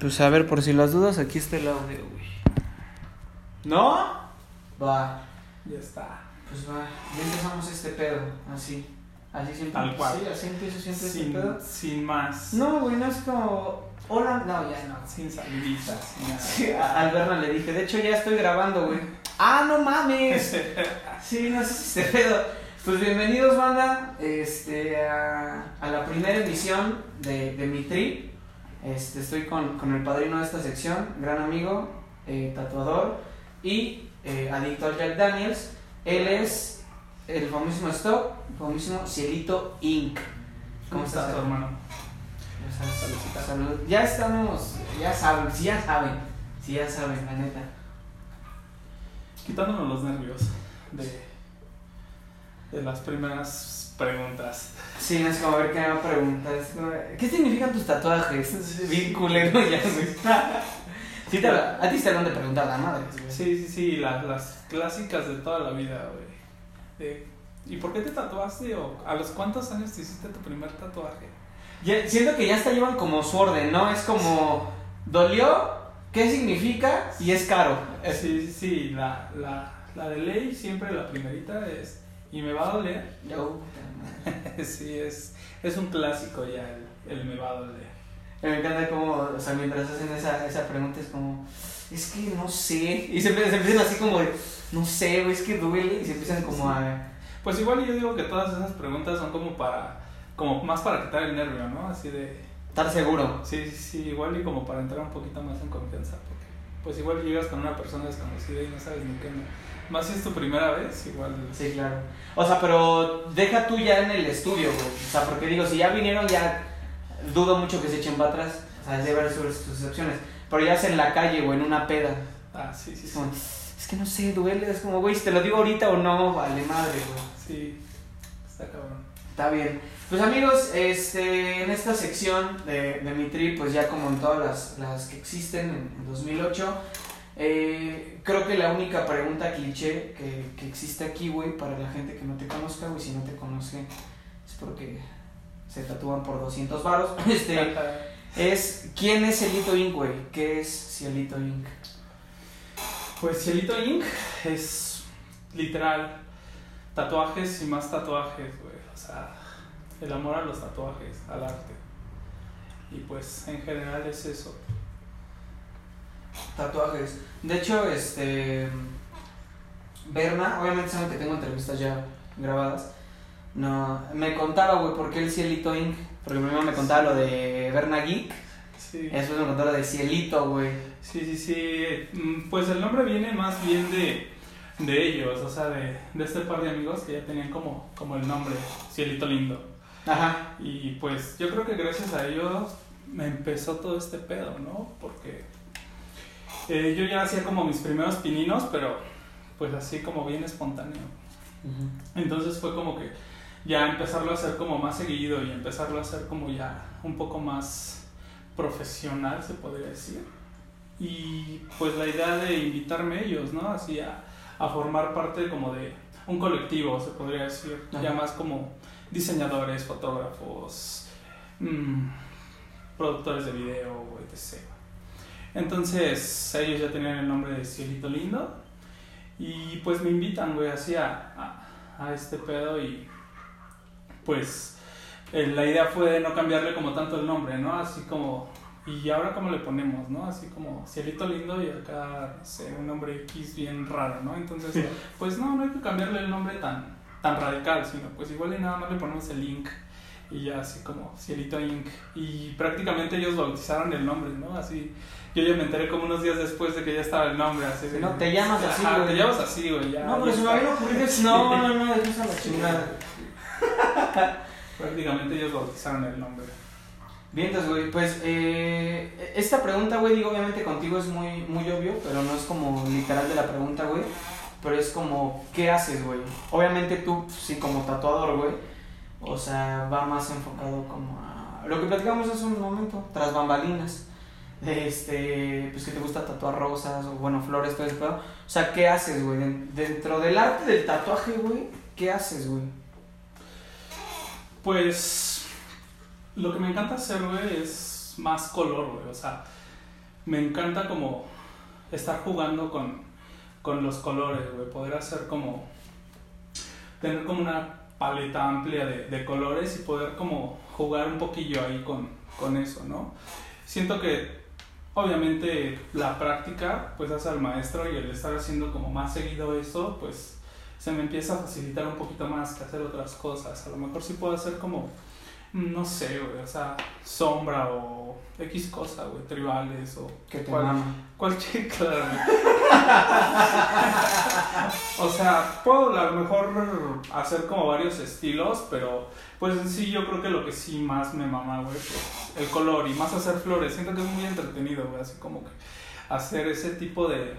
Pues a ver, por si las dudas, aquí está el audio, güey. ¿No? Va. Ya está. Pues va. Ya empezamos este pedo, así. Así siempre. Tal cual. Sí, así empiezo siempre este Sin, pedo. sin más. No, güey, no es como. Hola. No, ya no. Sin saliditas. Sí, a al Berna le dije, de hecho ya estoy grabando, güey. ¡Ah, no mames! Sí, no sé si se pedo. Pues bienvenidos, banda, este, a, a la primera emisión de, de mi trip. Este, estoy con, con el padrino de esta sección, gran amigo, eh, tatuador y eh, adicto al Jack Daniels. Él es el famosísimo Stop, el famosísimo Cielito Inc. ¿Cómo estás, tu hermano? Saludcita. salud. Ya estamos, ya saben, sí ya saben, sí ya saben, la neta. Quitándonos los nervios de, de las primeras preguntas. Sí, es como a ver qué me como, ¿Qué significan tus tatuajes? Es bien culero ya. Sí, te, a ti te hablan de preguntar la madre. güey. Sí, sí, sí, las, las clásicas de toda la vida, güey. De, ¿Y por qué te tatuaste? ¿O a los cuántos años te hiciste tu primer tatuaje? Ya- siento que ya hasta llevan como su orden, ¿no? Es como, ¿dolió? ¿Qué significa? Y es caro. Sí, sí, sí, la, la, la de ley siempre la primerita es, ¿y me va a doler? Yo, sí, es, es un clásico ya, el, el me va a doler. me encanta como, o sea, mientras hacen esa, esa pregunta es como, es que no sé. Y se, empiezan- se empiezan así como de, no sé, güey, es que duele. Y se empiezan como a... Pues igual yo digo que todas esas preguntas son como para, como más para quitar el nervio, ¿no? Así de, Estar seguro. sí, sí, sí, igual y como para entrar un poquito más en confianza, porque pues igual llegas con una persona desconocida y no sabes ni qué. Más si es tu primera vez, igual. Sí, claro. O sea, pero deja tú ya en el estudio, güey. O sea, porque digo, si ya vinieron, ya dudo mucho que se echen para atrás. O sea, debe haber sus, sus excepciones. Pero ya es en la calle o en una peda. Ah, sí, sí, Es sí. como, es que no sé, duele. Es como, güey, si te lo digo ahorita o no, vale madre, güey. Sí, está cabrón. Está bien. Pues amigos, este, en esta sección de, de mi trip, pues ya como en todas las, las que existen en, en 2008, eh, creo que la única pregunta cliché que, que existe aquí, güey, para la gente que no te conozca, güey, si no te conoce, es porque se tatúan por 200 varos, este, es, ¿quién es Cielito Inc., güey? ¿Qué es Cielito Inc.? Pues Cielito Inc. es literal tatuajes y más tatuajes, güey. O sea, el amor a los tatuajes, al arte. Y pues en general es eso. Tatuajes. De hecho, este. Berna, obviamente saben que tengo entrevistas ya grabadas. No, me contaba, güey, por qué el Cielito Inc. Porque primero me contaba lo de Berna Geek. Sí, Y después me contó lo de Cielito, güey. sí, sí. sí. Mm, Pues el nombre viene más bien de, de ellos, o sea, de, de este par de amigos que ya tenían como, como el nombre, Cielito Lindo. Ajá. Y pues yo creo que gracias a ellos me empezó todo este pedo, ¿no? Porque eh, yo ya hacía como mis primeros pininos, pero pues así como bien espontáneo. Entonces fue como que ya empezarlo a hacer como más seguido y empezarlo a hacer como ya un poco más profesional, se podría decir. Y pues la idea de invitarme ellos, ¿no? Así a, a formar parte como de un colectivo, se podría decir. Ya más como diseñadores, fotógrafos, mm, productores de video, etc. Entonces ellos ya tenían el nombre de Cielito Lindo y pues me invitan, güey, así a, a, a este pedo y pues eh, la idea fue no cambiarle como tanto el nombre, ¿no? Así como, ¿y ahora cómo le ponemos, no? Así como Cielito Lindo y acá, no sé, un nombre X bien raro, ¿no? Entonces, pues no, no hay que cambiarle el nombre tan, tan radical, sino pues igual y nada más le ponemos el link y ya así como Cielito Inc. Y prácticamente ellos bautizaron el nombre, ¿no? Así, yo ya me enteré como unos días después de que ya estaba el nombre, así No, te llamas así, Ajá, güey. Te llamas así, güey, ya. No, pero se me había ocurrido. No, no, no, eso es a la chingada. Prácticamente ellos bautizaron el nombre. Bien, entonces, güey, pues eh, esta pregunta, güey, digo, obviamente contigo es muy, muy obvio, pero no es como literal de la pregunta, güey. Pero es como, ¿qué haces, güey? Obviamente tú, sí, como tatuador, güey. O sea, va más enfocado como a lo que platicamos hace un momento, tras bambalinas. Este, pues que te gusta tatuar rosas o, bueno, flores, todo pedo. O sea, ¿qué haces, güey? Den- Dentro del arte del tatuaje, güey, ¿qué haces, güey? Pues lo que me encanta hacer, güey, es más color, güey. O sea, me encanta como estar jugando con, con los colores, güey, poder hacer como, tener como una paleta amplia de, de colores y poder como jugar un poquillo ahí con, con eso, ¿no? Siento que obviamente la práctica pues hace al maestro y el estar haciendo como más seguido eso pues se me empieza a facilitar un poquito más que hacer otras cosas. A lo mejor sí puedo hacer como, no sé, güey, o sea, sombra o X cosa, güey, tribales o... Que te cual-. Cualquier, claro. o sea, puedo a lo mejor hacer como varios estilos, pero pues en sí yo creo que lo que sí más me mama, güey, pues el color y más hacer flores. Siento que es muy entretenido, güey, así como que hacer ese tipo de,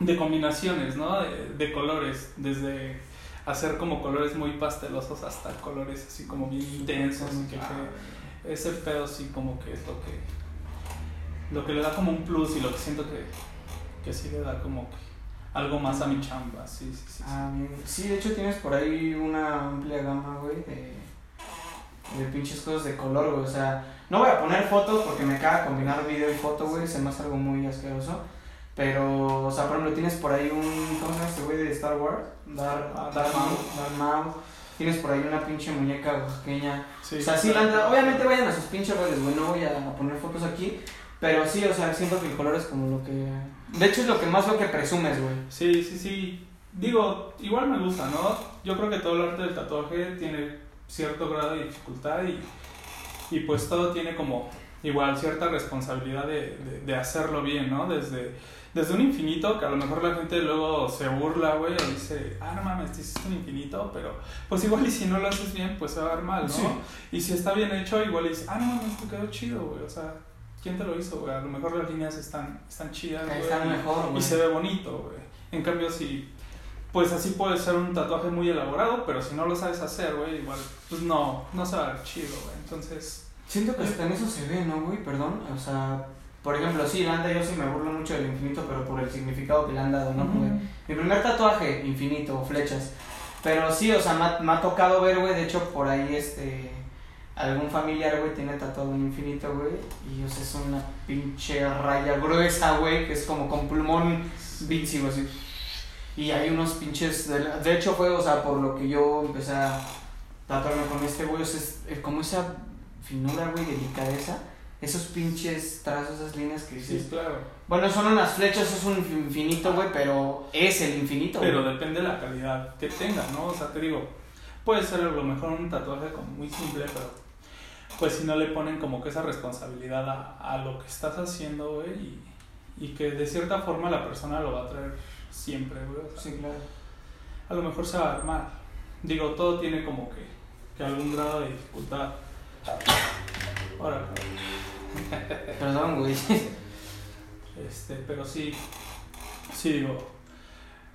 de combinaciones, ¿no? De, de colores, desde hacer como colores muy pastelosos hasta colores así como bien intensos que, ese pedo sí como que es lo que lo que le da como un plus y lo que siento que, que sí le da como que algo más a mi chamba, sí, sí, sí. sí. Bien. Sí, de hecho tienes por ahí una amplia gama, güey, de, de pinches cosas de color, güey. O sea, no voy a poner fotos porque me caga combinar video y foto, güey. Se me hace algo muy asqueroso. Pero, o sea, por ejemplo, tienes por ahí un. ¿Cómo se llama este güey de Star Wars? Dar, Ah. Maul. Darth Maul. Tienes por ahí una pinche muñeca oaxaqueña. Sí, o sea, sí, la obviamente vayan a sus pinches redes, güey. No voy a poner fotos aquí. Pero sí, o sea, siento que el color es como lo que. De hecho, es lo que más lo que presumes, güey. Sí, sí, sí. Digo, igual me gusta, ¿no? Yo creo que todo el arte del tatuaje tiene cierto grado de dificultad y, y pues todo tiene como igual cierta responsabilidad de, de, de hacerlo bien, ¿no? Desde, desde un infinito, que a lo mejor la gente luego se burla, güey, o dice, ah, no mames, te hiciste un infinito, pero pues igual y si no lo haces bien, pues se va a ver mal, ¿no? Sí. Y si está bien hecho, igual y dices, ah, no mames, te quedó chido, güey, o sea, ¿quién te lo hizo, güey? A lo mejor las líneas están, están chidas, güey. Está y- mejor, y güey. se ve bonito, güey. En cambio, si. Pues así puede ser un tatuaje muy elaborado, pero si no lo sabes hacer, güey, igual, pues no, no se va a ver chido, güey. Entonces, Siento que hasta en eso se ve, ¿no, güey? Perdón. O sea, por ejemplo, sí, la anda, yo sí me burlo mucho del infinito, pero por el significado que le han dado, ¿no? Mi primer tatuaje, infinito, flechas. Pero sí, o sea, me ha, me ha tocado ver, güey, de hecho, por ahí, este... Algún familiar, güey, tiene tatuado un infinito, güey. Y, o sea, es una pinche raya gruesa, güey, que es como con pulmón Vinci, güey, así. Y hay unos pinches... De, la- de hecho, fue, o sea, por lo que yo empecé a tatuarme con este, güey, o sea, es, es como esa finura, güey, delicadeza. Esos pinches trazos, esas líneas que dices... sí, claro. Bueno, son unas flechas, es un infinito, güey, pero es el infinito. Pero depende de la calidad que tenga, ¿no? O sea, te digo, puede ser a lo mejor un tatuaje como muy simple, pero pues si no le ponen como que esa responsabilidad a, a lo que estás haciendo, güey, y, y que de cierta forma la persona lo va a traer siempre, güey. o sea, Sí, claro. a lo mejor se va a armar. Digo, todo tiene como que, que algún grado de dificultad. Ahora, Perdón, güey. este, pero sí, sí digo,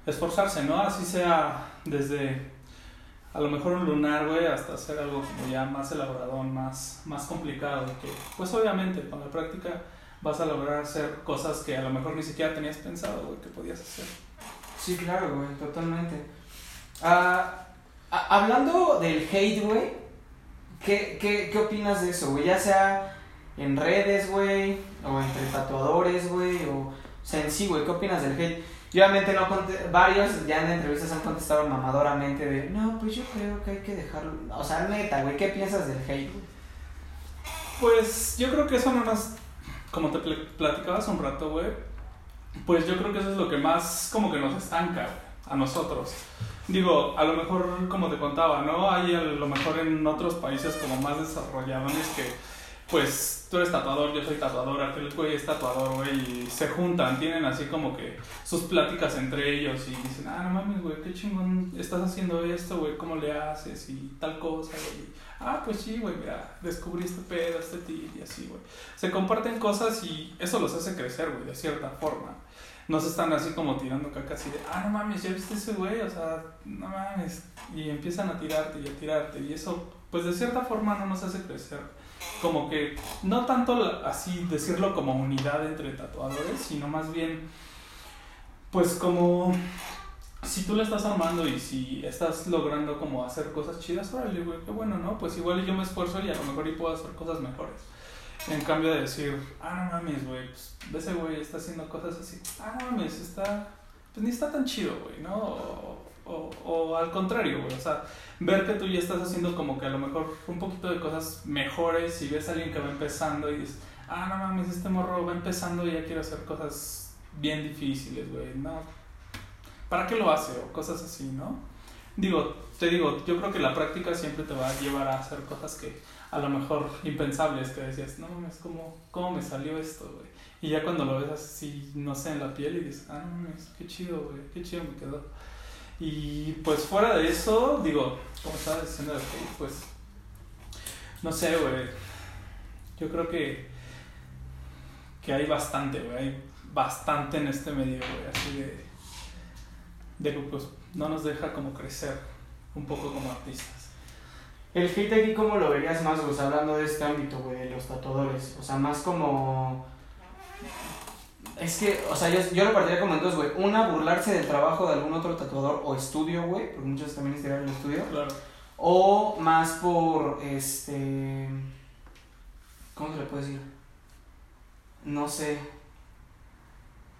esforzarse, ¿no? Así sea desde a lo mejor un lunar, güey, hasta hacer algo como ya más elaborado, más, más complicado. Que, pues obviamente con la práctica vas a lograr hacer cosas que a lo mejor ni siquiera tenías pensado, güey, que podías hacer. Sí, claro, güey, totalmente. Ah, hablando del hate, güey, ¿qué, qué, ¿qué opinas de eso, güey? Ya sea en redes, güey, o entre tatuadores, güey, o, o sea, en sí, güey, ¿qué opinas del hate? Y obviamente no varios ya en entrevistas han contestado mamadoramente de, no, pues yo creo que hay que dejarlo, o sea, neta, güey, ¿qué piensas del hate, güey? Pues yo creo que eso no nos, como te pl- platicaba hace un rato, güey, pues yo creo que eso es lo que más como que nos estanca a nosotros. Digo, a lo mejor como te contaba, ¿no? Hay a lo mejor en otros países como más desarrollados que pues tú eres tatuador, yo soy tatuador, aquel güey es tatuador, güey, y se juntan, tienen así como que sus pláticas entre ellos y dicen, ah, no mames, güey, qué chingón estás haciendo esto, güey, ¿cómo le haces? Y tal cosa, güey. Ah, pues sí, güey, mira, descubrí este pedo, este tip y así, güey. Se comparten cosas y eso los hace crecer, güey, de cierta forma. No se están así como tirando caca así de, ah, no mames, ya viste ese güey, o sea, no mames. Y empiezan a tirarte y a tirarte y eso, pues de cierta forma no nos hace crecer. Como que, no tanto así decirlo como unidad entre tatuadores, sino más bien, pues como si tú la estás armando y si estás logrando como hacer cosas chidas, órale, güey, qué bueno, ¿no? Pues igual yo me esfuerzo y a lo mejor y puedo hacer cosas mejores. En cambio de decir, ah, no mames, güey, pues ese güey está haciendo cosas así, ah, no mames, está, pues ni está tan chido, güey, ¿no? O, o al contrario, güey, o sea, ver que tú ya estás haciendo como que a lo mejor un poquito de cosas mejores y ves a alguien que va empezando y dices, ah, no mames, este morro va empezando y ya quiere hacer cosas bien difíciles, güey, no, ¿para qué lo hace? O cosas así, ¿no? Digo, te digo, yo creo que la práctica siempre te va a llevar a hacer cosas que a lo mejor impensables, que decías, no mames, ¿cómo, ¿cómo me salió esto, güey? Y ya cuando lo ves así, no sé, en la piel y dices, ah, no mames, qué chido, güey, qué chido me quedó. Y pues fuera de eso, digo, como estaba diciendo de Facebook, pues, no sé, güey, yo creo que, que hay bastante, güey, hay bastante en este medio, güey, así de, de que pues no nos deja como crecer un poco como artistas. El hate aquí, ¿cómo lo verías más, güey? Hablando de este ámbito, güey, de los tatuadores. O sea, más como... Es que, o sea, yo, yo lo partiría como en dos, güey. Una, burlarse del trabajo de algún otro tatuador o estudio, güey, porque muchos también estiran el estudio. Claro. O más por, este... ¿Cómo se le puede decir? No sé.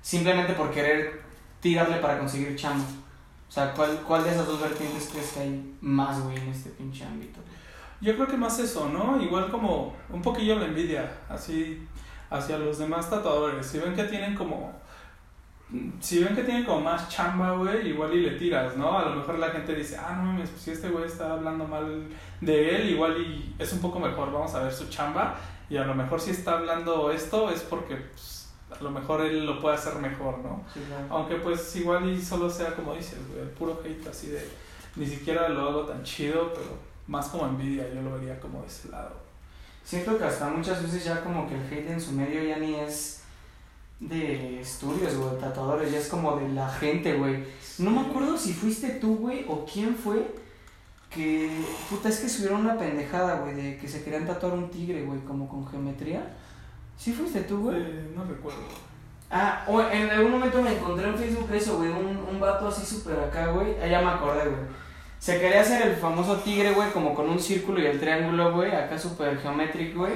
Simplemente por querer tirarle para conseguir chamba. O sea, ¿cuál, ¿cuál de esas dos vertientes crees que hay más, güey, en este pinche ámbito? Yo creo que más eso, ¿no? Igual como un poquillo la envidia, así hacia los demás tatuadores. Si ven que tienen como si ven que tienen como más chamba, güey, igual y le tiras, ¿no? A lo mejor la gente dice, ah, no mames, pues si este güey está hablando mal de él, igual y es un poco mejor, vamos a ver su chamba. Y a lo mejor si está hablando esto es porque pues, a lo mejor él lo puede hacer mejor, ¿no? Sí, claro. Aunque pues igual y solo sea como dices, güey, el puro hate así de ni siquiera lo hago tan chido, pero más como envidia, yo lo vería como de ese lado. Siento que hasta muchas veces ya como que el hate en su medio ya ni es de estudios, güey, tatuadores, ya es como de la gente, güey. No me acuerdo si fuiste tú, güey, o quién fue que, puta, es que subieron una pendejada, güey, de que se querían tatuar un tigre, güey, como con geometría. ¿Sí fuiste tú, güey? Eh, no recuerdo. Ah, o en algún momento me encontré en Facebook eso, güey, un, un vato así súper acá, güey. Ah, ya me acordé, güey. Se quería hacer el famoso tigre, güey, como con un círculo y el triángulo, güey, acá súper geométrico, güey.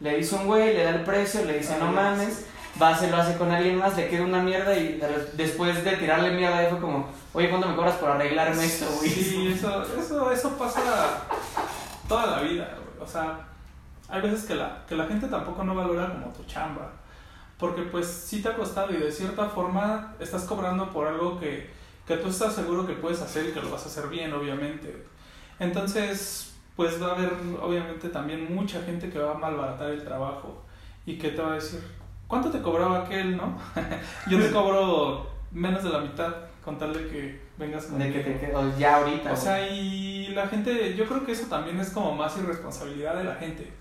Le dice un güey, le da el precio, le dice Ah, no ya, mames, va, se lo hace con alguien más, le queda una mierda y de- después de tirarle mierda fue como, oye, ¿cuánto me cobras por arreglarme esto, güey? Sí, eso, eso, eso pasa toda la vida, güey. O sea, hay veces que la, que la gente tampoco no valora como tu chamba. Porque pues sí te ha costado y de cierta forma estás cobrando por algo que, que tú estás seguro que puedes hacer y que lo vas a hacer bien, obviamente. Entonces, pues va a haber obviamente también mucha gente que va a malbaratar el trabajo y que te va a decir, ¿cuánto te cobraba aquel, no? Yo te cobro menos de la mitad con tal de que vengas De que te conmigo". quedo ya ahorita, O sea, y la gente, yo creo que eso también es como más irresponsabilidad de la gente.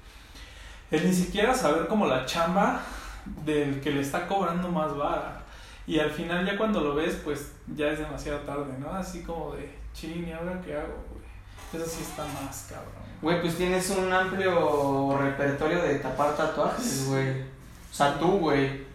El ni siquiera saber como la chamba del que le está cobrando más vara. Y al final ya cuando lo ves, pues ya es demasiado tarde, ¿no? Así como de, ching, ¿y ahora qué hago, güey? Eso sí está más cabrón. Güey, pues tienes un amplio repertorio de tapar tatuajes, güey. O sea, tú, güey.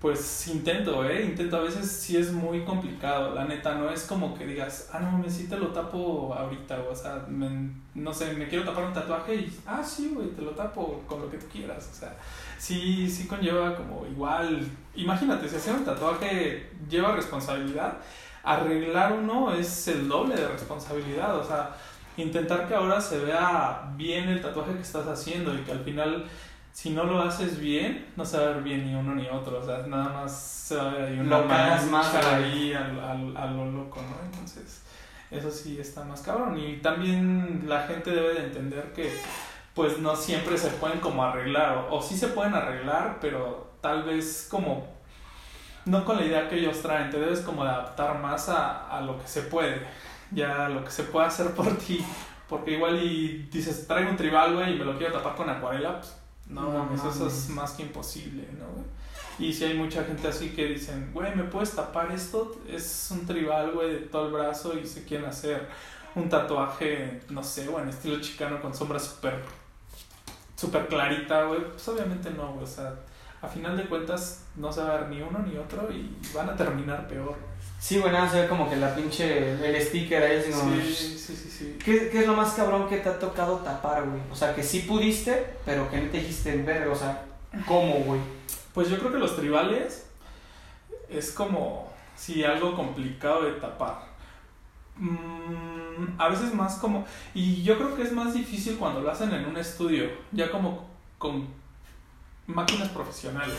Pues intento, ¿eh? Intento. A veces sí es muy complicado, la neta. No es como que digas, ah, no, me sí te lo tapo ahorita, o sea, me- no sé, me quiero tapar un tatuaje y, ah, sí, güey, te lo tapo con lo que tú quieras. O sea, sí, sí conlleva como igual. Imagínate, si hacer un tatuaje lleva responsabilidad, arreglar uno es el doble de responsabilidad. O sea, intentar que ahora se vea bien el tatuaje que estás haciendo y que al final si no lo haces bien, no se va a ver bien ni uno ni otro. O sea, nada más se va a ver ahí una Lo más, ahí a lo loco, ¿no? Entonces, eso sí está más cabrón. Y también la gente debe de entender que, pues, no siempre se pueden como arreglar. O, o sí se pueden arreglar, pero tal vez como. No con la idea que ellos traen, te debes como de adaptar más a, a lo que se puede, ya a lo que se puede hacer por ti, porque igual y dices, traigo un tribal, güey, y me lo quiero tapar con acuarela, pues no, No mames, eso es más que imposible, ¿no, güey? Y si hay mucha gente así que dicen, güey, ¿me puedes tapar esto? Es un tribal, güey, de todo el brazo y se quieren hacer un tatuaje, no sé, güey, en estilo chicano con sombra súper, súper clarita, güey. Pues obviamente no, güey, o sea, a final de cuentas no se va a ver ni uno ni otro y van a terminar peor. Sí, güey, nada, se ve como que la pinche, el sticker ahí así como... Sí, sí, sí, sí. ¿Qué, ¿Qué es lo más cabrón que te ha tocado tapar, güey? O sea, que sí pudiste, pero que no te dijiste en ver, o sea, ¿cómo, güey? Pues yo creo que los tribales es como, sí, algo complicado de tapar. Mm, a veces más como, y yo creo que es más difícil cuando lo hacen en un estudio, ya como con máquinas profesionales.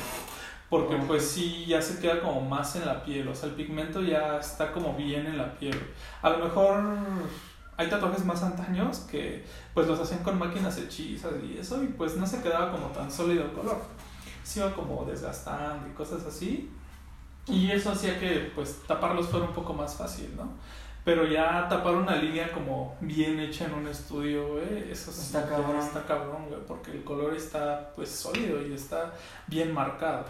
Porque Oh. pues sí, ya se queda como más en la piel, o sea, el pigmento ya está como bien en la piel. A lo mejor hay tatuajes más antaños que pues los hacían con máquinas hechizas y eso y pues no se quedaba como tan sólido el color. Se iba como desgastando y cosas así. Y eso hacía que pues taparlos fuera un poco más fácil, ¿no? Pero ya tapar una línea como bien hecha en un estudio, güey, eso sí Está cabrón. está cabrón, güey, porque el color está pues sólido y está bien marcado.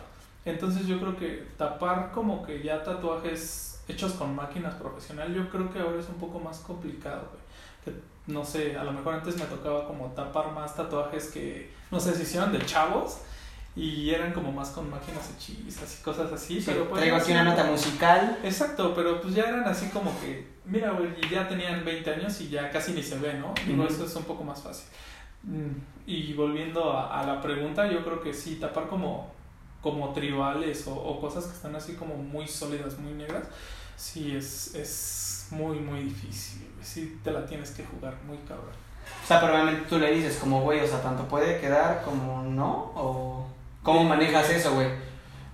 Entonces yo creo que tapar como que ya tatuajes hechos con máquinas profesionales, yo creo que ahora es un poco más complicado, güey. Que no sé, a lo mejor antes me tocaba como tapar más tatuajes que, no sé, se hicieron de chavos y eran como más con máquinas hechizas y cosas así, Sí, pero pues traigo aquí una nota musical. Exacto, pero pues ya eran así como que, mira, güey, ya tenían 20 años y ya casi ni se ve, ¿no? Digo, Ujú. eso es un poco más fácil. Mm, Y volviendo a, a la pregunta, yo creo que sí, tapar como, como tribales o, o cosas que están así como muy sólidas, muy negras, sí es, es muy, muy difícil. Sí te la tienes que jugar muy cabrón. O sea, pero obviamente tú le dices como, güey, o sea, tanto puede quedar como no, o... ¿Cómo manejas eso, güey?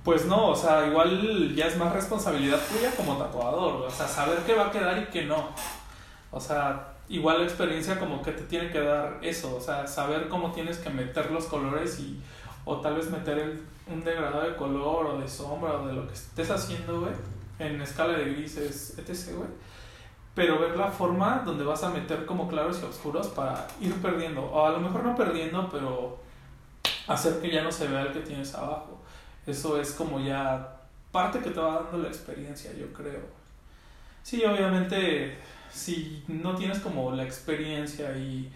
Pues no, o sea, igual ya es más responsabilidad tuya como tatuador, o sea, saber qué va a quedar y qué no. O sea, igual la experiencia como que te tiene que dar eso, o sea, saber cómo tienes que meter los colores y o tal vez meter el- un degradado de color o de sombra o de lo que estés haciendo, güey, en escala de grises, etc., güey. Pero ver la forma donde vas a meter como claros y oscuros para ir perdiendo, o a lo mejor no perdiendo, pero hacer que ya no se vea el que tienes abajo. Eso es como ya parte que te va dando la experiencia, yo creo. Sí, obviamente, si no tienes como la experiencia y,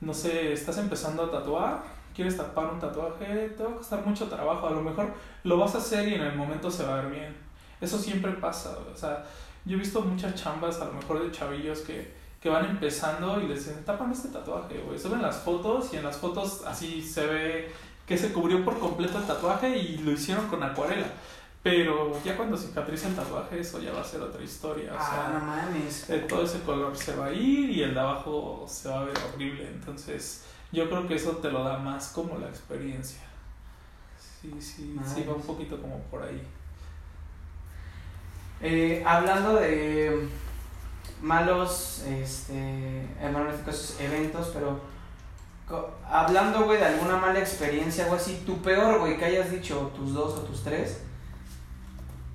no sé, estás empezando a tatuar, quieres tapar un tatuaje, te va a costar mucho trabajo. A lo mejor lo vas a hacer y en el momento se va a ver bien. Eso siempre pasa, o sea, yo he visto muchas chambas, a lo mejor de chavillos que, que van empezando y les dicen, tapan este tatuaje, güey. Suben las fotos y en las fotos así se ve que se cubrió por completo el tatuaje y lo hicieron con acuarela. Pero ya cuando cicatriza el tatuaje, eso ya va a ser otra historia. O Ah, no sea, mames. eh, todo ese color se va a ir y el de abajo se va a ver horrible. Entonces, yo creo que eso te lo da más como la experiencia. Sí, sí, sí, va un poquito como por ahí. Eh, hablando de malos, este, en bueno, en caso, eventos, pero hablando, güey, de alguna mala experiencia o así, tu peor, güey, que hayas dicho, tus dos o tus tres,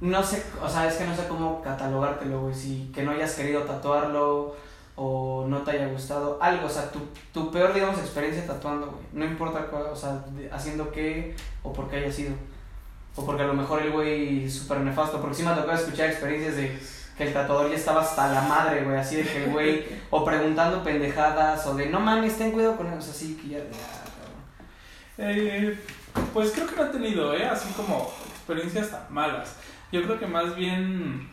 no sé, o sea, es que no sé cómo catalogártelo, güey, si que no hayas querido tatuarlo o no te haya gustado, algo, o sea, tu, tu peor, digamos, experiencia tatuando, güey, no importa, cuál, o sea, haciendo qué o por qué haya sido. O porque a lo mejor el güey súper nefasto. Porque sí me ha tocado escuchar experiencias de que el tatuador ya estaba hasta la madre, güey. Así de que güey, o preguntando pendejadas, o de no mames, ten cuidado con eso. Sea, así que ya, cabrón. Eh, pues creo que no he tenido, ¿eh? Así como experiencias tan malas. Yo creo que más bien...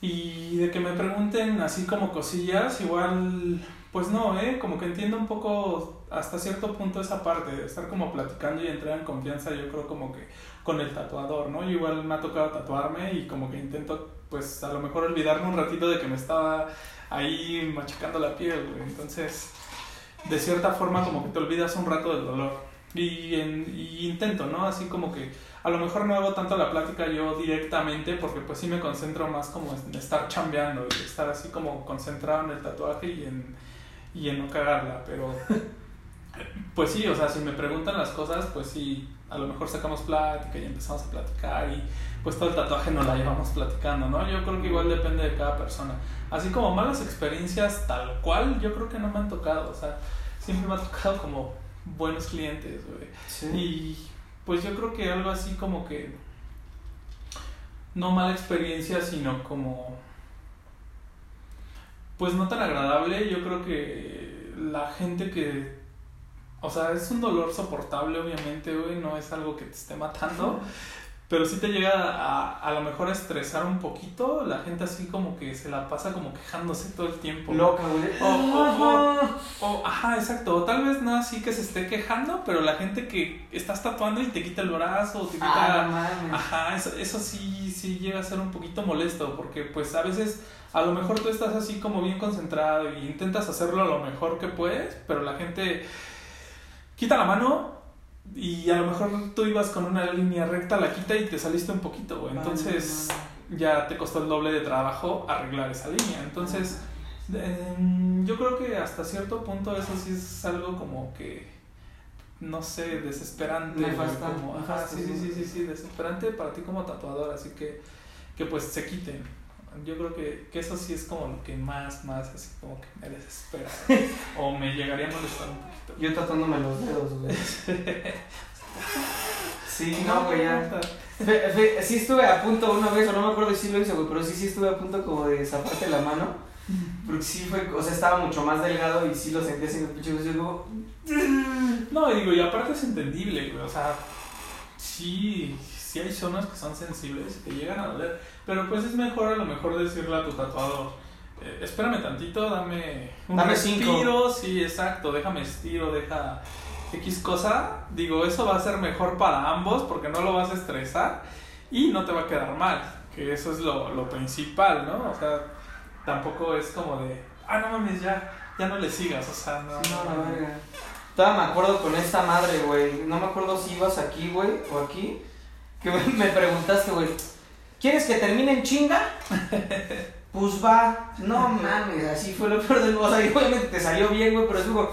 Y de que me pregunten así como cosillas, igual, pues no, ¿eh? Como que entiendo un poco hasta cierto punto esa parte de estar como platicando y entrar en confianza, yo creo como que con el tatuador, ¿no? Yo igual me ha tocado tatuarme y como que intento, pues a lo mejor olvidarme un ratito de que me estaba ahí machacando la piel, güey. Entonces, de cierta forma como que te olvidas un rato del dolor. Y, en- y intento, ¿no? Así como que a lo mejor no hago tanto la plática yo directamente porque pues sí me concentro más como en estar chambeando y estar así como concentrado en el tatuaje y en, y en no cagarla, pero pues sí, o sea, si me preguntan las cosas, pues sí, a lo mejor sacamos plática y empezamos a platicar y pues todo el tatuaje nos la llevamos platicando, ¿no? Yo creo que igual depende de cada persona. Así como malas experiencias tal cual, yo creo que no me han tocado, o sea, siempre me ha tocado como buenos clientes, güey. Y pues yo creo que algo así como que no mala experiencia, sino como pues no tan agradable. Yo creo que la gente que, O sea, es un dolor soportable, obviamente, güey, no es algo que te esté matando. Pero sí te llega a, a lo mejor a estresar un poquito. La gente así como que se la pasa como quejándose todo el tiempo. Loca, güey. O, o- o- o- ajá, exacto. O tal vez no así que se esté quejando, pero la gente que estás tatuando y te quita el brazo, o te quita... Ah, mames. Ajá, eso, eso sí, sí llega a ser un poquito molesto, porque pues a veces a lo mejor tú estás así como bien concentrado y intentas hacerlo lo mejor que puedes, pero la gente quita la mano y a lo mejor tú ibas con una línea recta, la quita y te saliste un poquito, güey. Entonces ya te costó el doble de trabajo arreglar esa línea. Entonces yo creo que hasta cierto punto eso sí es algo como que no sé, desesperante. güey, Nefasto, como, ajá, sí, sí. sí, sí, sí, desesperante para ti como tatuador, así que, que pues se quiten. Yo creo que, que eso sí es como lo que más, más, así como que me desespera. o me llegaría a molestar un poquito. Yo tatuándome los dedos, güey. Sí, no, güey, ya. Fe- fe- sí estuve a punto una vez, o no me acuerdo si lo hice, güey, pero sí, sí estuve a punto como de zaparte la mano. Porque sí fue, o sea, estaba mucho más delgado y sí lo sentí así en el pinche hueso, y como... No, y digo, y aparte es entendible, güey. O sea, sí, sí hay zonas que son sensibles y que llegan a doler. Pero pues es mejor a lo mejor decirle a tu tatuador, eh, espérame tantito, dame un Dame cinco. respiro. Sí, exacto, déjame estiro, deja X cosa. Digo, eso va a ser mejor para ambos porque no lo vas a estresar y no te va a quedar mal. Que eso es lo, lo principal, ¿no? O sea, tampoco es como de, ah, no mames, ya, ya no le sigas. O sea, no. No, verga. Todavía me acuerdo con esta madre, güey. No me acuerdo si ibas aquí, güey, o aquí. Que me- me preguntaste, güey. ¿Quieres que termine en chinga? Pues va. No mames, así fue lo peor del. O sea, obviamente te salió bien, güey, pero es como.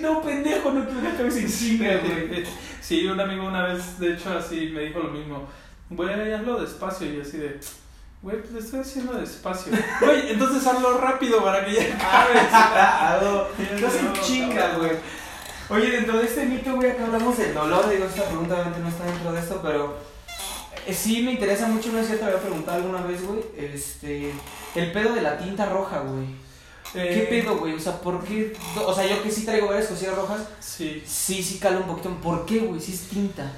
No, pendejo, no que acabes en chinga, güey. Sí, un amigo una vez, de hecho, así me dijo lo mismo. Güey, hazlo despacio. Y yo así de, güey, pues le estoy haciendo despacio. Güey, entonces hazlo rápido para que ya acabes. Claro, Sí, no se chinga, güey. Oye, dentro de este mito, güey, acá hablamos del dolor. Digo, esta pregunta obviamente no está dentro de esto, pero sí me interesa mucho. No sé si te había preguntado alguna vez, güey. Este. El pedo de la tinta roja, güey. ¿Qué Eh, pedo, güey? O sea, ¿por qué? O sea, yo que sí traigo varias cosillas rojas, Sí. sí, sí cala un poquito. ¿Por qué, güey? Si es tinta.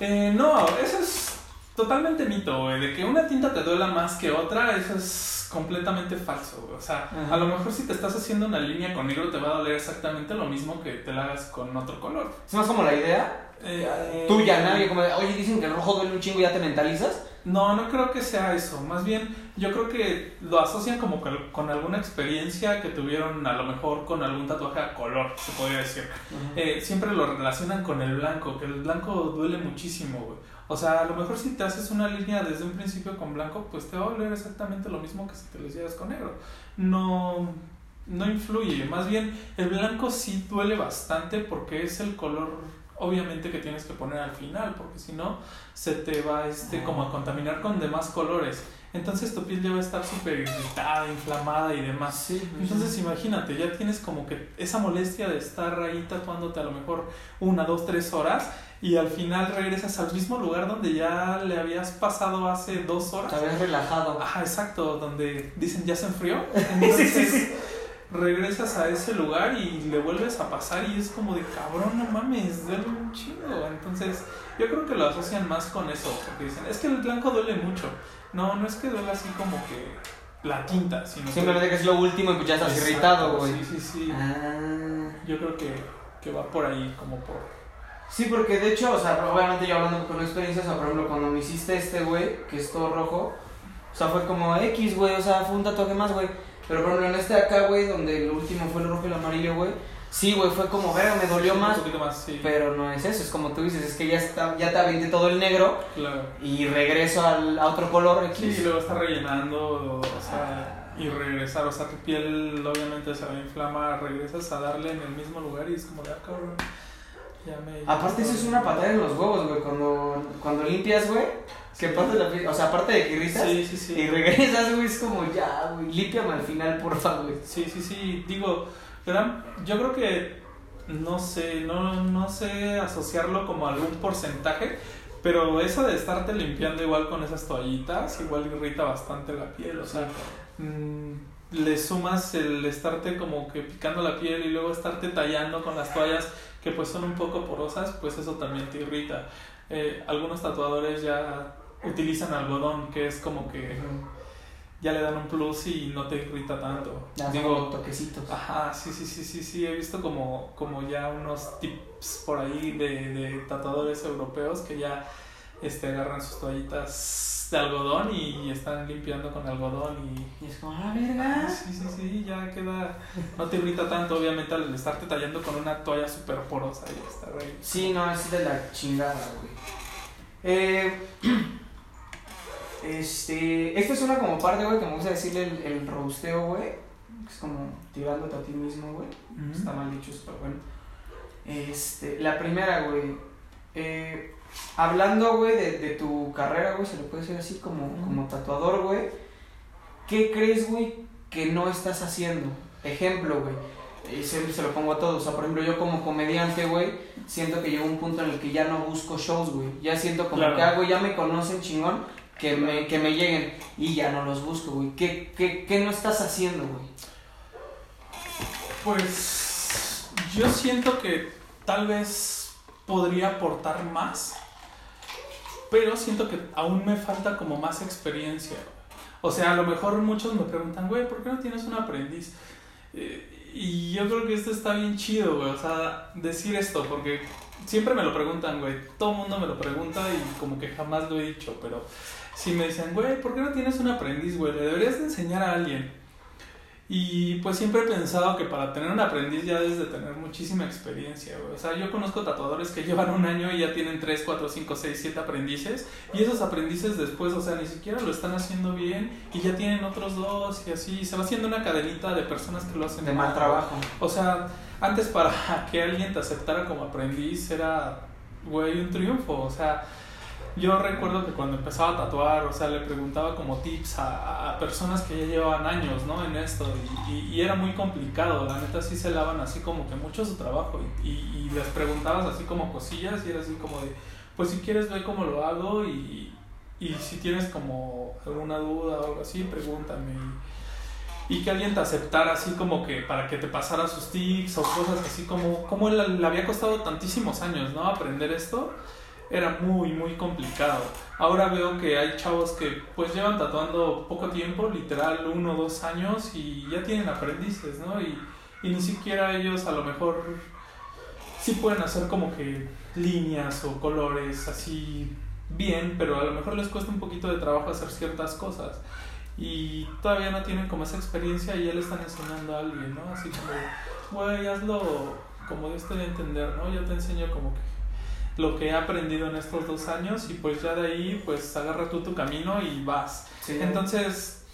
Eh, no, eso es totalmente mito, güey. De que una tinta te duela más que otra, eso es completamente falso, güey. O sea, Ajá. a lo mejor si te estás haciendo una línea con negro te va a doler exactamente lo mismo que te la hagas con otro color. Es más como la idea Eh, tuya, nadie como de, oye, dicen que el rojo duele un chingo y ya te mentalizas. No, no creo que sea eso. Más bien, yo creo que lo asocian como con, con alguna experiencia que tuvieron a lo mejor con algún tatuaje a color, se podría decir. Eh, siempre lo relacionan con el blanco, que el blanco duele muchísimo, güey. O sea, a lo mejor si te haces una línea desde un principio con blanco, pues te va a doler exactamente lo mismo que si te lo hicieras con negro. No, no influye. Más bien, el blanco sí duele bastante porque es el color, obviamente, que tienes que poner al final, porque si no, se te va este, como a contaminar con demás colores. Entonces tu piel ya va a estar súper irritada, inflamada y demás. Sí, Entonces imagínate, ya tienes como que esa molestia de estar ahí tatuándote a lo mejor una, dos, tres horas y al final regresas al mismo lugar donde ya le habías pasado hace dos horas. te habías relajado. Ajá, exacto, donde dicen ya se enfrió. Sí, Entonces sí, sí. Regresas a ese lugar y le vuelves a pasar y es como de cabrón, no mames, duele un chingo. Entonces yo creo que lo asocian más con eso, porque dicen, es que el blanco duele mucho. No, no es que duele así como que la tinta, sino que- Simplemente que es lo último y pues ya estás Exacto, irritado, güey. Sí, sí, sí. Ah. Yo creo que, que va por ahí, como por. Sí, porque de hecho, o sea, obviamente yo hablando con experiencias, o sea, por ejemplo, cuando me hiciste este, güey, que es todo rojo, o sea, fue como X, güey, o sea, fue un tatuaje más, güey. Pero por ejemplo, en este de acá, güey, donde el último fue el rojo y el amarillo, güey, sí, güey, fue como, verga, me dolió Un más. poquito más, sí. Pero no es eso, es como tú dices, es que ya, está, ya te aventé todo el negro Claro. y regreso al, a otro color X. Sí, y luego está rellenando, o sea, y regresar, o sea, tu piel obviamente se va a inflamar, regresas a darle en el mismo lugar y es como de, ah, cabrón, ya. Aparte, eso es una patada en los huevos, güey, cuando, cuando limpias, güey, que pasas la piel, o sea, aparte de que irritas, Sí, sí, sí. y regresas, güey, es como, ya, güey, límpiame al final, porfa, güey. Sí, sí, sí, digo, yo creo que no sé, no, no sé asociarlo como a algún porcentaje, pero eso de estarte limpiando igual con esas toallitas, igual irrita bastante la piel, o sea, mm, le sumas el estarte como que picando la piel y luego estarte tallando con las toallas que pues son un poco porosas, pues eso también te irrita. Eh, algunos tatuadores ya utilizan algodón, que es como que ya le dan un plus y no te irrita tanto. Ya Digo, toquecitos. Ajá, sí, sí, sí, sí, sí, he visto como, como ya unos tips por ahí de, de tatuadores europeos que ya este, agarran sus toallitas de algodón y, están limpiando con algodón y... es como, la ah, verga. Sí, sí, sí, ya queda... No te irrita tanto, obviamente, al estarte tallando con una toalla súper porosa y está güey. Sí, no, es de la chingada, güey. Eh... Este... Esta es una como parte, güey, que me gusta decirle el, el roasteo, güey. Es como tirándote a ti mismo, güey. Está mal dicho, pero bueno. Este... La primera, güey. Eh hablando, güey, de, de, tu carrera, güey, se le puede decir así como, como tatuador, güey. ¿Qué crees, güey, que no estás haciendo? Ejemplo, güey. Y siempre se lo pongo a todos. O sea, por ejemplo, yo como comediante, güey, siento que llegó un punto en el que ya no busco shows, güey. Ya siento como que hago, ya me conocen chingón, que me, que me lleguen. Y ya no los busco, güey. ¿Qué, qué, qué no estás haciendo, güey? Pues yo siento que tal vez podría aportar más pero siento que aún me falta como más experiencia. O sea, a lo mejor muchos me preguntan, güey, ¿por qué no tienes un aprendiz? Eh, y yo creo que esto está bien chido, güey. O sea, decir esto, porque siempre me lo preguntan, güey. Todo el mundo me lo pregunta y como que jamás lo he dicho, pero si me dicen, güey, ¿por qué no tienes un aprendiz, güey? Le deberías de enseñar a alguien. Y pues siempre he pensado que para tener un aprendiz ya debes de tener muchísima experiencia, güey. O sea, yo conozco tatuadores que llevan un año y ya tienen 3, 4, 5, 6, 7 aprendices. Y esos aprendices después, o sea, ni siquiera lo están haciendo bien y ya tienen otros dos y así. Se va haciendo una cadenita de personas que lo hacen de mal trabajo. O sea, antes para que alguien te aceptara como aprendiz era, güey, un triunfo. O sea, yo recuerdo que cuando empezaba a tatuar, o sea, le preguntaba como tips a, a personas que ya llevaban años, ¿no? En esto, y, y, era muy complicado, la neta sí se lavan así como que mucho su trabajo, y, y, les preguntabas así como cosillas, y era así como de, pues si quieres ver cómo lo hago, y, y si tienes como alguna duda o algo así, pregúntame. Y, que alguien te aceptara así como que para que te pasara sus tips o cosas así como, como le había costado tantísimos años, ¿no? Aprender esto era muy, muy complicado. Ahora veo que hay chavos que pues llevan tatuando poco tiempo, literal uno o dos años y ya tienen aprendices, ¿no? Y, y ni siquiera ellos a lo mejor sí pueden hacer como que líneas o colores así bien, pero a lo mejor les cuesta un poquito de trabajo hacer ciertas cosas. Y todavía no tienen como esa experiencia y ya le están enseñando a alguien, ¿no? Así como, güey, hazlo como Dios te entender, ¿no? Yo te enseño como que lo que he aprendido en estos dos años y pues ya de ahí pues agarra tú tu camino y vas. Entonces,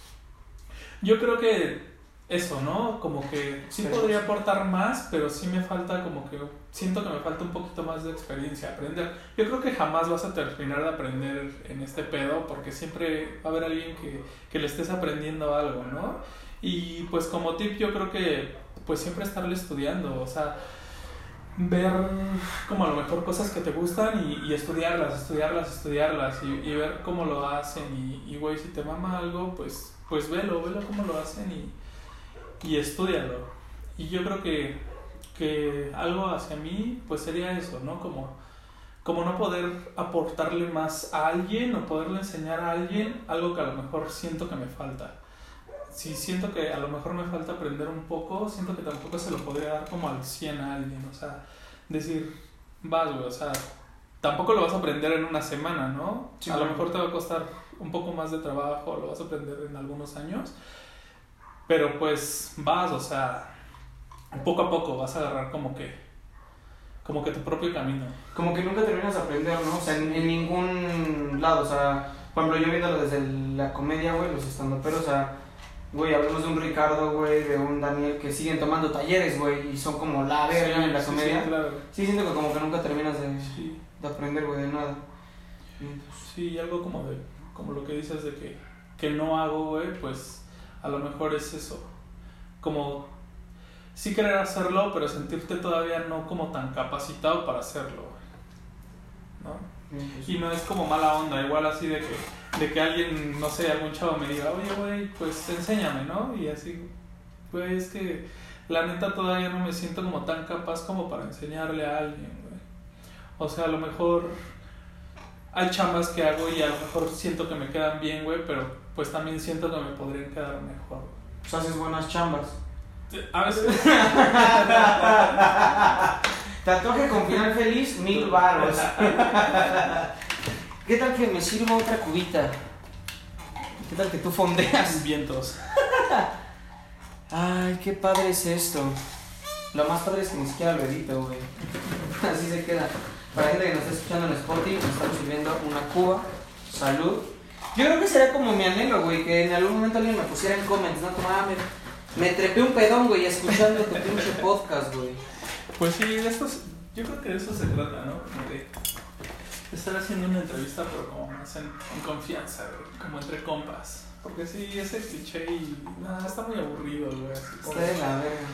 yo creo que eso, ¿no? Como que sí podría aportar más, pero sí me falta como que siento que me falta un poquito más de experiencia, aprender. Yo creo que jamás vas a terminar de aprender en este pedo porque siempre va a haber alguien que, que le estés aprendiendo algo, ¿no? Y pues como tip yo creo que pues siempre estarle estudiando, o sea, ver como a lo mejor cosas que te gustan y, y estudiarlas, estudiarlas, estudiarlas y, y, ver cómo lo hacen y, güey, si te mama algo, pues, pues velo, velo cómo lo hacen y, y estudialo. Y yo creo que, que algo hacia mí, pues sería eso, ¿no? Como, como no poder aportarle más a alguien o poderle enseñar a alguien algo que a lo mejor siento que me falta si siento que a lo mejor me falta aprender un poco, siento que tampoco se lo podría dar como al 100 a alguien, o sea, decir, vas, güey, o sea, tampoco lo vas a aprender en una semana, ¿no? a lo mejor te va a costar un poco más de trabajo, lo vas a aprender en algunos años, pero pues vas, o sea, poco a poco vas a agarrar como que como que tu propio camino. Como que nunca terminas de aprender, ¿no? O sea, en, en ningún lado, o sea, por ejemplo, yo viéndolo desde la comedia, güey, los pero o sea, Güey, hablamos de un Ricardo, güey, de un Daniel que siguen tomando talleres, güey, y son como la verga en la comedia. Sí, claro. sí, siento que como que nunca terminas de, de aprender, güey, de nada. Pues, sí, algo como de, como lo que dices de que, que no hago, güey, pues a lo mejor es eso. Como sí querer hacerlo, pero sentirte todavía no como tan capacitado para hacerlo. ¿no? Y no es como mala onda, igual así de que, de que alguien, no sé, algún chavo me diga, oye, güey, pues enséñame, ¿no? Y así, güey, es que la neta todavía no me siento como tan capaz como para enseñarle a alguien, güey. O sea, a lo mejor hay chambas que hago y a lo mejor siento que me quedan bien, güey, pero pues también siento que me podrían quedar mejor. pues haces buenas chambas. A veces... Tatuaje con final feliz, mil baros. ¿Qué tal que me sirva otra cubita? ¿Qué tal que tú fondeas? Vientos. Ay, qué padre es esto. Lo más padre es que ni siquiera lo edito, güey. Así se queda. Para la gente que nos está escuchando en Spotify, nos estamos sirviendo una cuba. Salud. Yo creo que sería como mi anhelo, güey, que en algún momento alguien me pusiera en comments, ¿no? Como, ah, me, me trepé un pedón, güey, escuchando tu pinche podcast, güey. Pues sí, de esto, es- yo creo que de eso se trata, ¿no? Como de estar haciendo una entrevista, pero como más en, en confianza, güey, como entre compas. Porque sí, ese cliché y nada, está muy aburrido, güey. así como- Está de la verga.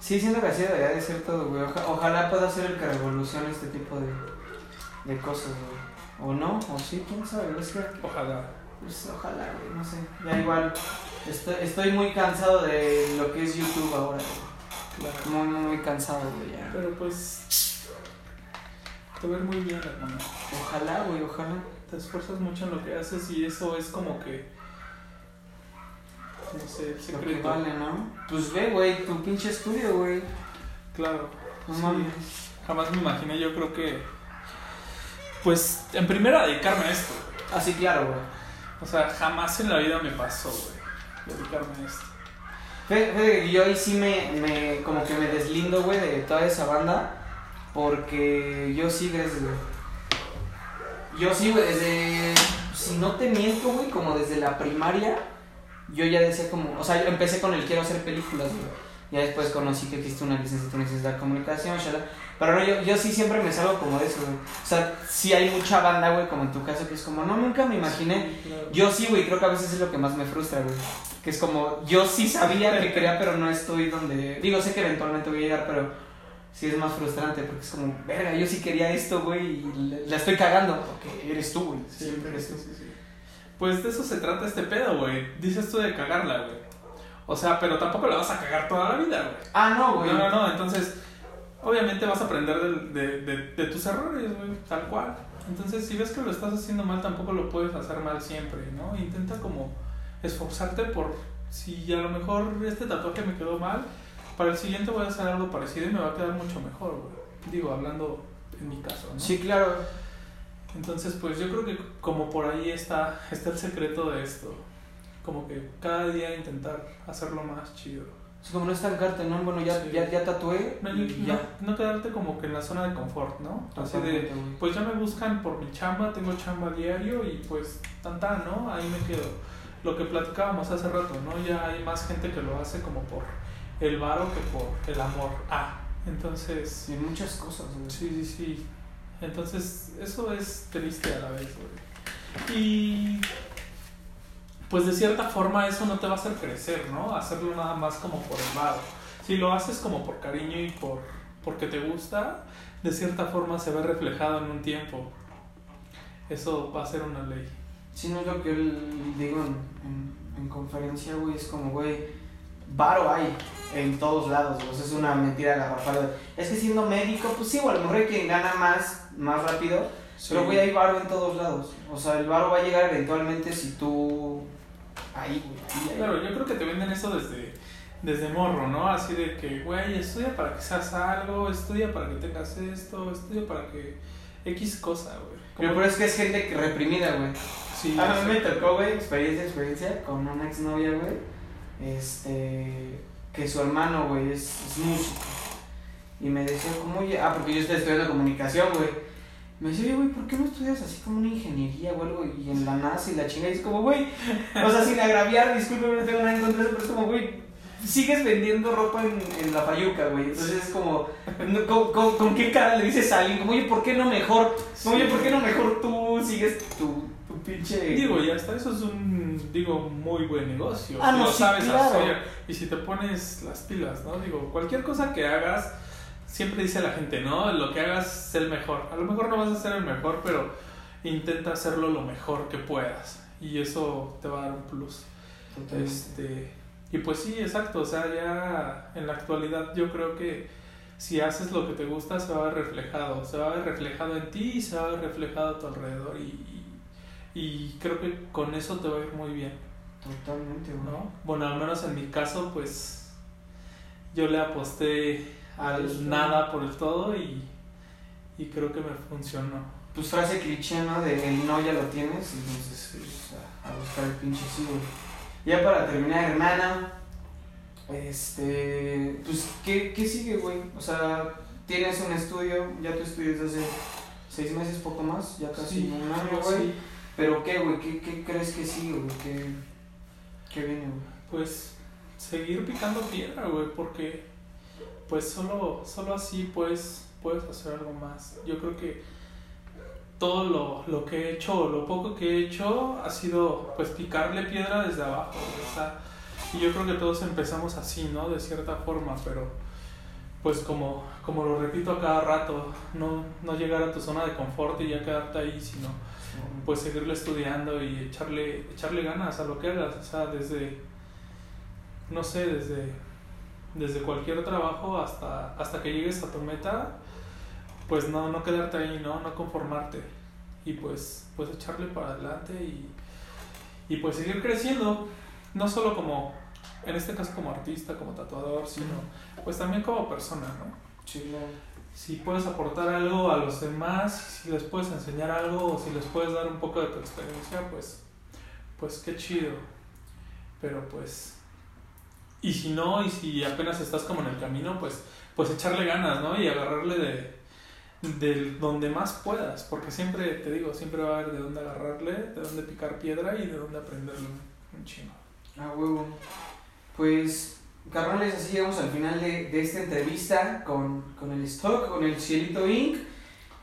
Sí, siento que así debería de ser todo, güey. Oja- ojalá pueda ser el que revolucione este tipo de, de cosas, güey. O no, o sí, quién sabe. Es que, Ojalá. pues, ojalá, güey, no sé. Ya igual, estoy, estoy muy cansado de lo que es YouTube ahora, güey. Claro. Muy, muy, cansado, güey, ya. Pero pues. Te ves muy bien, hermano. Ojalá, güey, ojalá. Te esfuerzas mucho en lo que haces y eso es como que. No sé, Lo que secreto. vale, ¿no? Pues ve, güey, tu pinche estudio, güey. Claro. No Sí. mames. Jamás me imaginé, yo creo que. Pues, en primera, dedicarme a esto. Así, claro, güey. O sea, jamás en la vida me pasó, güey, dedicarme a esto. Fíjate yo ahí sí me, me, como que me deslindo, güey, de toda esa banda, porque yo sí, güey. Yo sí, güey, desde, si no te miento, güey, como desde la primaria, yo ya decía como, o sea, yo empecé con el quiero hacer películas, güey. Ya después conocí que existe una licenciatura en ciencias de la comunicación, shala. Pero no, yo, yo sí siempre me salgo como de eso, güey. O sea, sí hay mucha banda, güey, como en tu caso, que es como, no, nunca me imaginé. Yo sí, güey, creo que a veces es lo que más me frustra, güey. Que es como, yo sí sabía que quería, pero no estoy donde. Digo, sé que eventualmente voy a llegar, pero sí es más frustrante porque es como, verga, yo sí quería esto, güey, y le- la estoy cagando. Porque eres tú, güey. Siempre eres tú. sí, sí. Pues de eso se trata este pedo, güey. Dices tú de cagarla, güey. O sea, pero tampoco la vas a cagar toda la vida, güey. Ah, no, güey. No, no, no. Entonces, obviamente vas a aprender del- de, de, de tus errores, güey. Tal cual. Entonces, si ves que lo estás haciendo mal, tampoco lo puedes hacer mal siempre, ¿no? Intenta como esforzarte por, si a lo mejor este tatuaje me quedó mal, para el siguiente voy a hacer algo parecido y me va a quedar mucho mejor, güey. Digo, hablando en mi caso, ¿no? Sí, claro. Entonces, pues yo creo que como por ahí está, está el secreto de esto. Como que cada día intentar hacerlo más chido. Es como no estancarte, ¿no? Bueno, ya, Sí. ya, ya tatué. No, y no- ya. no quedarte como que en la zona de confort, ¿no? Así de, pues ya me buscan por mi chamba, tengo chamba diario y pues tan tan, ¿no? Ahí me quedo. Lo que platicábamos hace rato, ¿no? Ya hay más gente que lo hace como por el varo que por el amor. Ah, entonces, Sí, muchas cosas, güey. sí, sí, sí. Entonces, eso es triste a la vez, güey. Y pues de cierta forma eso no te va a hacer crecer, ¿no? Hacerlo nada más como por el varo. Si lo haces como por cariño y por porque te gusta, de cierta forma se ve reflejado en un tiempo. Eso va a ser una ley. Sí, no es lo que yo digo en, en, en conferencia, güey, es como, güey, varo hay en todos lados, sea, es una mentira garrafal. Es que siendo médico, pues sí, güey, a lo mejor hay quien gana más, más rápido, pero güey, hay varo en todos lados. O sea, el varo va a llegar eventualmente si tú... Ahí, güey, ahí, ahí. Claro, yo creo que te venden eso desde, desde morro, ¿no? Así de que, güey, estudia para que seas algo, estudia para que tengas esto, estudia para que X cosa, güey. Pero, Como- pero es que es gente que reprimida, güey. Sí, A mí me tocó, güey, experiencia, experiencia con una exnovia, güey. Este. Que su hermano, güey, es, es músico. Y me decía, como, oye, ah, porque yo estoy estudiando comunicación, güey. Me decía, oye, güey, ¿por qué no estudias así como una ingeniería o algo? Y en la NASA y la chinga. Y es como, güey, o sea, sin agraviar, discúlpeme, no tengo nada en contra de eso, pero es como, güey, sigues vendiendo ropa en, en la payuca, güey. Entonces es como, ¿con, con, con qué cara le dices a alguien? Como, oye, ¿por qué no mejor? Como, oye, ¿por qué no mejor tú sigues tu, tu pinche. Digo, y hasta eso es un, digo, muy buen negocio. Ah, no, sí, sabes claro. hacer y si te pones las pilas, ¿no? Digo, cualquier cosa que hagas, siempre dice la gente, ¿no? Lo que hagas es el mejor. A lo mejor no vas a ser el mejor, pero intenta hacerlo lo mejor que puedas. Y eso te va a dar un plus. Este, y pues sí, exacto. O sea, ya en la actualidad yo creo que si haces lo que te gusta se va a ver reflejado. Se va a ver reflejado en ti y se va a ver reflejado a tu alrededor. Y, y, creo que con eso te va a ir muy bien. Totalmente, ¿no? Bueno, al menos en mi caso, pues yo le aposté al nada por el todo y, y creo que me funcionó. Pues frase cliché, ¿no? De el no ya lo tienes, entonces pues, a, buscar el pinche sí, Ya para terminar, hermana, este, pues, ¿qué, qué sigue, güey? O sea, tienes un estudio, ya tu estudias hace seis meses, poco más, ya casi un año, güey. Pero ¿qué, güey? ¿Qué, ¿Qué, crees que sigue, güey? ¿Qué, ¿Qué viene, güey? Pues seguir picando piedra, güey, porque pues solo, solo así puedes, puedes hacer algo más. Yo creo que todo lo, lo que he hecho, lo poco que he hecho, ha sido pues picarle piedra desde abajo. y yo creo que todos empezamos así, ¿no? De cierta forma, pero pues como, como lo repito a cada rato, no, no llegar a tu zona de confort y ya quedarte ahí, sino pues seguirle estudiando y echarle, echarle ganas a lo que hagas, o sea, desde, no sé, desde desde cualquier trabajo hasta, hasta que llegues a tu meta, pues no, no quedarte ahí, ¿no? No conformarte. Y pues, pues echarle para adelante y, y pues seguir creciendo, no solo como, en este caso como artista, como tatuador, sino pues también como persona, ¿no? Si puedes aportar algo a los demás, si les puedes enseñar algo o si les puedes dar un poco de tu experiencia, pues, pues qué chido. Pero pues y si no, y si apenas estás como en el camino, pues, pues echarle ganas, ¿no? Y agarrarle de, de donde más puedas, porque siempre, te digo, siempre va a haber de dónde agarrarle, de dónde picar piedra y de dónde aprenderlo un chingo. Ah, huevo. Pues, carnales, así llegamos al final de, de esta entrevista con, con, el Stock, con el Cielito Inc.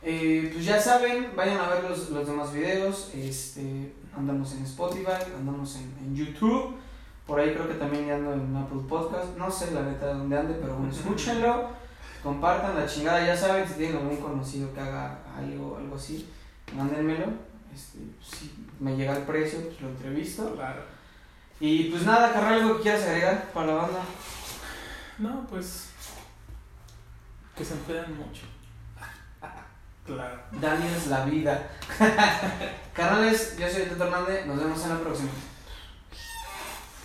Eh, pues ya saben, vayan a ver los, los demás videos. Este, andamos en Spotify, andamos en, en YouTube. Por ahí creo que también ando en Apple Podcast. No sé la neta de dónde ande, pero bueno, escúchenlo. Compartan la chingada. Ya saben, si tienen algún conocido que haga algo, algo así, mándenmelo. Este, si me llega el precio, pues lo entrevisto. Claro. Y pues nada, carnal, algo que quieras agregar para la banda. No, pues. Que se empleen mucho. claro. Daniels la vida. Carnales, yo soy Tito Hernández. Nos vemos en la próxima.